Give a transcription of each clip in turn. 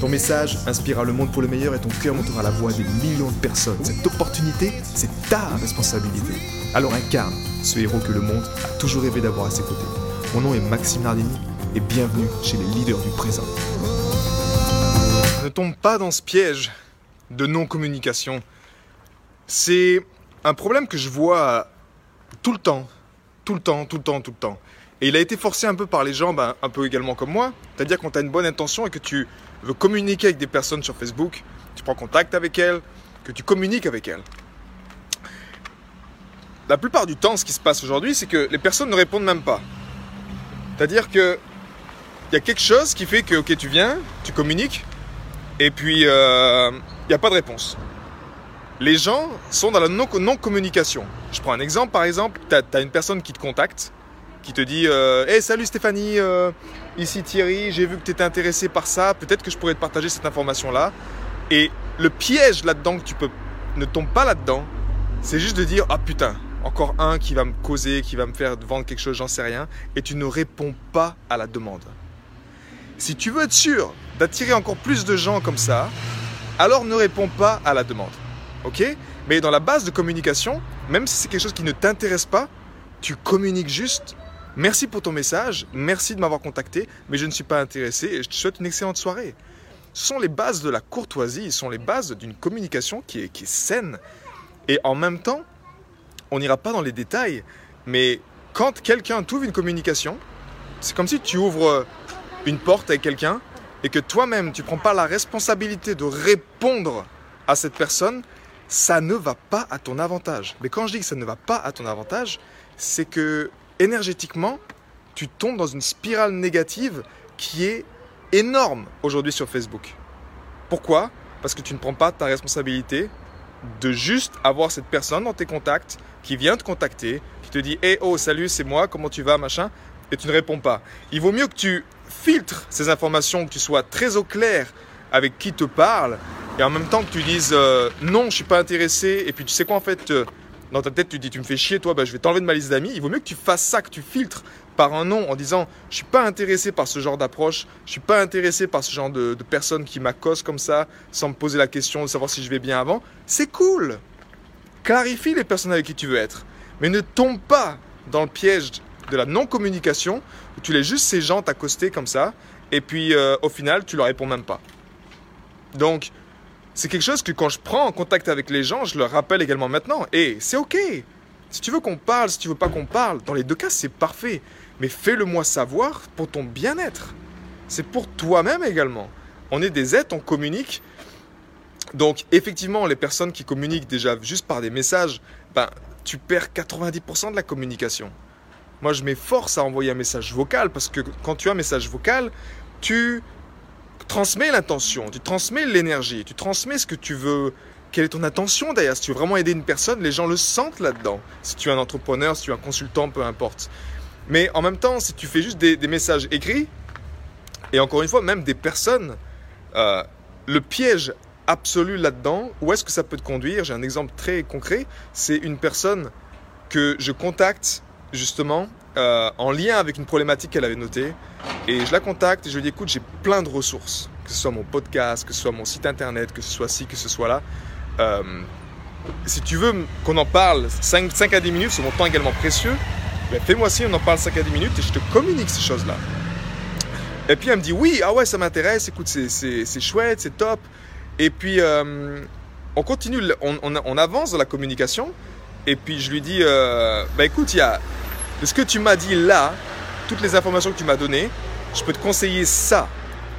Ton message inspirera le monde pour le meilleur et ton cœur montera la voix des millions de personnes. Cette opportunité, c'est ta responsabilité. Alors incarne ce héros que le monde a toujours rêvé d'avoir à ses côtés. Mon nom est Maxime Nardini et bienvenue chez les leaders du présent. Ne tombe pas dans ce piège de non-communication. C'est un problème que je vois tout le temps, tout le temps, tout le temps, tout le temps. Et il a été forcé un peu par les gens, ben, un peu également comme moi. C'est-à-dire quand tu as une bonne intention et que tu veux communiquer avec des personnes sur Facebook, tu prends contact avec elles, que tu communiques avec elles. La plupart du temps, ce qui se passe aujourd'hui, c'est que les personnes ne répondent même pas. C'est-à-dire que il y a quelque chose qui fait que, ok, tu viens, tu communiques, et puis euh, il n'y a pas de réponse. Les gens sont dans la non-communication. Je prends un exemple, par exemple, tu as, une personne qui te contacte, qui te dit euh, Hey, salut Stéphanie, euh, ici Thierry, j'ai vu que tu étais intéressé par ça, peut-être que je pourrais te partager cette information-là. Et le piège là-dedans que tu peux ne tombe pas là-dedans, c'est juste de dire Ah putain, encore un qui va me causer, qui va me faire vendre quelque chose, j'en sais rien, et tu ne réponds pas à la demande. Si tu veux être sûr d'attirer encore plus de gens comme ça, alors ne réponds pas à la demande. Ok? Mais dans la base de communication, même si c'est quelque chose qui ne t'intéresse pas, tu communiques juste. Merci pour ton message, merci de m'avoir contacté, mais je ne suis pas intéressé et je te souhaite une excellente soirée. Ce sont les bases de la courtoisie, ce sont les bases d'une communication qui est, qui est saine. Et en même temps, on n'ira pas dans les détails, mais quand quelqu'un t'ouvre une communication, c'est comme si tu ouvres une porte avec quelqu'un et que toi-même tu prends pas la responsabilité de répondre à cette personne, ça ne va pas à ton avantage. Mais quand je dis que ça ne va pas à ton avantage, c'est que énergétiquement, tu tombes dans une spirale négative qui est énorme aujourd'hui sur Facebook. Pourquoi? Parce que tu ne prends pas ta responsabilité de juste avoir cette personne dans tes contacts qui vient te contacter, qui te dit Hey oh salut c'est moi, comment tu vas machin? Et tu ne réponds pas. Il vaut mieux que tu filtres ces informations, que tu sois très au clair avec qui te parle et en même temps que tu dises euh, non je suis pas intéressé et puis tu sais quoi en fait euh, dans ta tête tu dis tu me fais chier toi bah, je vais t'enlever de ma liste d'amis. Il vaut mieux que tu fasses ça, que tu filtres par un nom en disant je suis pas intéressé par ce genre d'approche, je suis pas intéressé par ce genre de, de personnes qui m'accostent comme ça sans me poser la question de savoir si je vais bien avant. C'est cool clarifie les personnes avec qui tu veux être. Mais ne tombe pas dans le piège de la non-communication où tu laisses juste ces gens t'accoster comme ça et puis euh, au final tu leur réponds même pas. Donc c'est quelque chose que quand je prends en contact avec les gens, je leur rappelle également maintenant. Et c'est ok. Si tu veux qu'on parle, si tu veux pas qu'on parle, dans les deux cas c'est parfait. Mais fais-le moi savoir pour ton bien-être. C'est pour toi-même également. On est des êtres, on communique donc effectivement, les personnes qui communiquent déjà juste par des messages, ben, tu perds 90% de la communication. Moi, je m'efforce à envoyer un message vocal parce que quand tu as un message vocal, tu transmets l'intention, tu transmets l'énergie, tu transmets ce que tu veux. Quelle est ton intention d'ailleurs Si tu veux vraiment aider une personne, les gens le sentent là-dedans. Si tu es un entrepreneur, si tu es un consultant, peu importe. Mais en même temps, si tu fais juste des, messages écrits, et encore une fois, même des personnes, euh, le piège absolu là-dedans, où est-ce que ça peut te conduire? J'ai un exemple très concret. C'est une personne que je contacte justement euh, en lien avec une problématique qu'elle avait notée. Et je la contacte et je lui dis écoute, j'ai plein de ressources, que ce soit mon podcast, que ce soit mon site internet, que ce soit ci, que ce soit là. Euh, si tu veux qu'on en parle 5, 5, à 10 minutes, c'est mon temps également précieux, ben fais-moi si on en parle 5 à 10 minutes et je te communique ces choses-là. Et puis elle me dit oui, ah ouais, ça m'intéresse, écoute, c'est chouette, c'est top. Et puis, euh, on continue, on, avance dans la communication. Et puis, je lui dis, bah écoute, il y a, ce que tu m'as dit là, toutes les informations que tu m'as données, je peux te conseiller ça,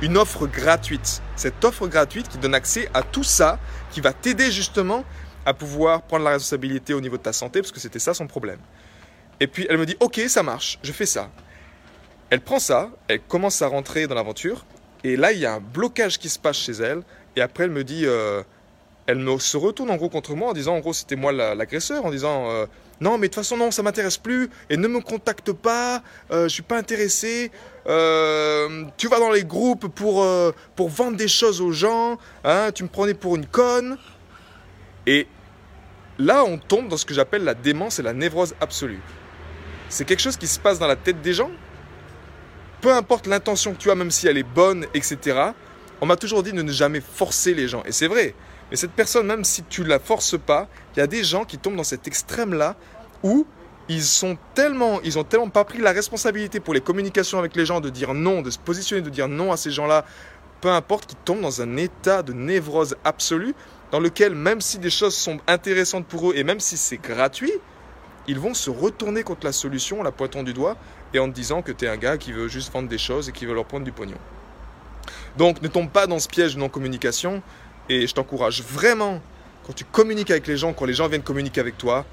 une offre gratuite. Cette offre gratuite qui donne accès à tout ça, qui va t'aider justement à pouvoir prendre la responsabilité au niveau de ta santé, parce que c'était ça son problème. Et puis elle me dit, ok, ça marche, je fais ça. Elle prend ça, elle commence à rentrer dans l'aventure, et là il y a un blocage qui se passe chez elle, et après, elle me dit, euh, elle me se retourne en gros contre moi en disant en gros c'était moi l'agresseur en disant euh, non mais de toute façon non ça m'intéresse plus et ne me contacte pas euh, je suis pas intéressé euh, tu vas dans les groupes pour pour vendre des choses aux gens hein, tu me prenais pour une conne. Et là on tombe dans ce que j'appelle la démence et la névrose absolue. C'est quelque chose qui se passe dans la tête des gens. Peu importe l'intention que tu as même si elle est bonne etc on m'a toujours dit de ne jamais forcer les gens. Et c'est vrai mais cette personne, même si tu la forces pas, il y a des gens qui tombent dans cet extrême-là où ils sont tellement, ils ont tellement pas pris la responsabilité pour les communications avec les gens de dire non, de se positionner, de dire non à ces gens-là, peu importe, qu'ils tombent dans un état de névrose absolue dans lequel même si des choses sont intéressantes pour eux et même si c'est gratuit, ils vont se retourner contre la solution en la pointant du doigt et en te disant que tu es un gars qui veut juste vendre des choses et qui veut leur prendre du pognon. Donc ne tombe pas dans ce piège de non-communication. Et je t'encourage vraiment, quand tu communiques avec les gens, quand les gens viennent communiquer avec toi,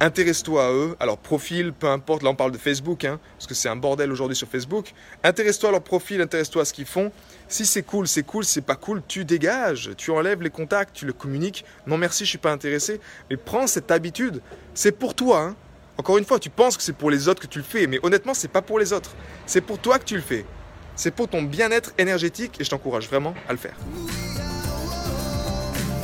intéresse-toi à eux, à leur profil, peu importe, là on parle de Facebook, hein, parce que c'est un bordel aujourd'hui sur Facebook. Intéresse-toi à leur profil, intéresse-toi à ce qu'ils font. Si c'est cool, c'est cool, si c'est pas cool, tu dégages, tu enlèves les contacts, tu le communiques. Non merci, je suis pas intéressé. Mais prends cette habitude, c'est pour toi. Hein. Encore une fois, tu penses que c'est pour les autres que tu le fais, mais honnêtement, c'est pas pour les autres. C'est pour toi que tu le fais. C'est pour ton bien-être énergétique et je t'encourage vraiment à le faire.